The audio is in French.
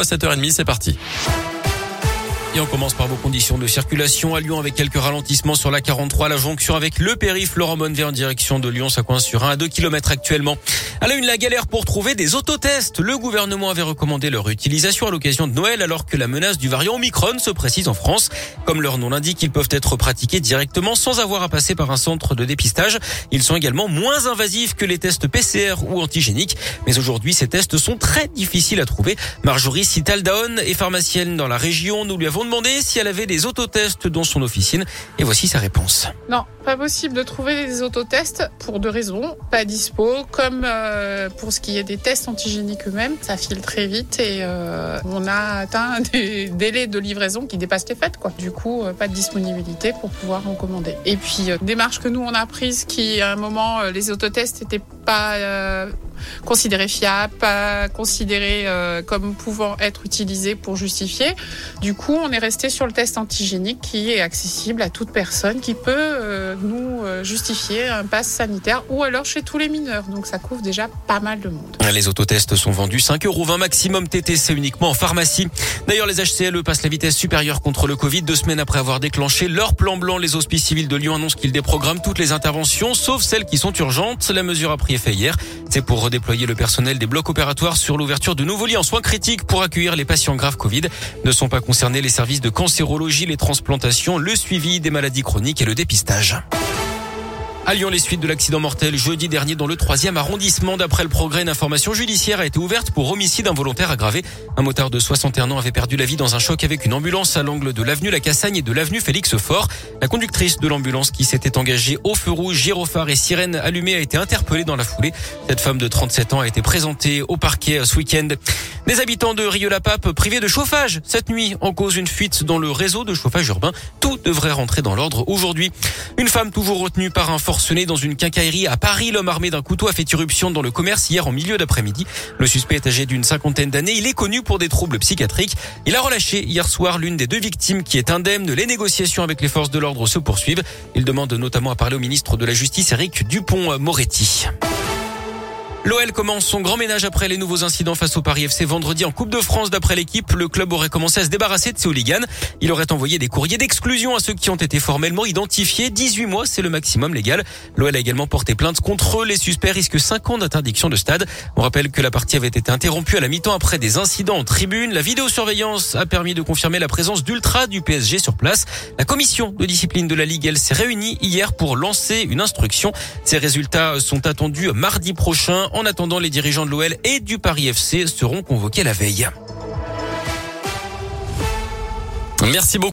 À 7h30, c'est parti. On commence par vos conditions de circulation à Lyon avec quelques ralentissements sur la 43, la jonction avec le périph. Laurent Bonnevet en direction de Lyon, ça coince sur 1 à 2 km actuellement. À la une, la galère pour trouver des autotests. Le gouvernement avait recommandé leur utilisation à l'occasion de Noël alors que la menace du variant Omicron se précise en France. Comme leur nom l'indique, ils peuvent être pratiqués directement sans avoir à passer par un centre de dépistage. Ils sont également moins invasifs que les tests PCR ou antigéniques. Mais aujourd'hui, ces tests sont très difficiles à trouver. Marjorie Citaldaon est pharmacienne dans la région. Nous lui avons demandé si elle avait des autotests dans son officine et voici sa réponse. Non, pas possible de trouver des autotests pour deux raisons. Pas dispo, comme euh, pour ce qui est des tests antigéniques eux-mêmes, ça file très vite et euh, on a atteint des délais de livraison qui dépassent les fêtes. Du coup, euh, pas de disponibilité pour pouvoir en commander. Et puis, démarche que nous on a prise qui, à un moment, les autotests n'étaient pas considérés fiables, pas considérés comme pouvant être utilisés pour justifier. Du coup, on est resté sur le test antigénique qui est accessible à toute personne qui peut nous euh, justifier un pass sanitaire ou alors chez tous les mineurs. Donc ça couvre déjà pas mal de monde. Les autotests sont vendus 5,20 euros maximum TTC uniquement en pharmacie. D'ailleurs, les HCLE passent la vitesse supérieure contre le Covid. Deux semaines après avoir déclenché leur plan blanc, les hospices civils de Lyon annoncent qu'ils déprogramment toutes les interventions, sauf celles qui sont urgentes. La mesure a pris effet hier. C'est pour redéployer le personnel des blocs opératoires sur l'ouverture de nouveaux lits en soins critiques pour accueillir les patients graves Covid. Ne sont pas concernés les services de cancérologie, les transplantations, le suivi des maladies chroniques et le dépistage. À Lyon, les suites de l'accident mortel jeudi dernier dans le troisième arrondissement. D'après le progrès, une information judiciaire a été ouverte pour homicide involontaire aggravé. Un motard de 61 ans avait perdu la vie dans un choc avec une ambulance à l'angle de l'avenue La Cassagne et de l'avenue Félix Fort. La conductrice de l'ambulance qui s'était engagée au feu rouge, gyrophare et sirène allumée a été interpellée dans la foulée. Cette femme de 37 ans a été présentée au parquet ce week-end. Des habitants de Rieux-la-Pape privés de chauffage cette nuit en cause une fuite dans le réseau de chauffage urbain. Tout devrait rentrer dans l'ordre aujourd'hui. Une femme toujours retenue par un forcené dans une quincaillerie à Paris. L'homme armé d'un couteau a fait irruption dans le commerce hier en milieu d'après-midi. Le suspect est âgé d'une cinquantaine d'années. Il est connu pour des troubles psychiatriques. Il a relâché hier soir l'une des deux victimes qui est indemne. Les négociations avec les forces de l'ordre se poursuivent. Il demande notamment à parler au ministre de la Justice, Eric Dupont-Moretti. L'OL commence son grand ménage après les nouveaux incidents face au Paris FC vendredi en Coupe de France. D'après l'équipe, le club aurait commencé à se débarrasser de ses hooligans. Il aurait envoyé des courriers d'exclusion à ceux qui ont été formellement identifiés. 18 mois, c'est le maximum légal. L'OL a également porté plainte contre. Les suspects risquent 5 ans d'interdiction de stade. On rappelle que la partie avait été interrompue à la mi-temps après des incidents en tribune. La vidéosurveillance a permis de confirmer la présence d'Ultra du PSG sur place. La commission de discipline de la Ligue, elle s'est réunie hier pour lancer une instruction. Ces résultats sont attendus mardi prochain. En attendant, les dirigeants de l'OL et du Paris FC seront convoqués la veille. Merci beaucoup.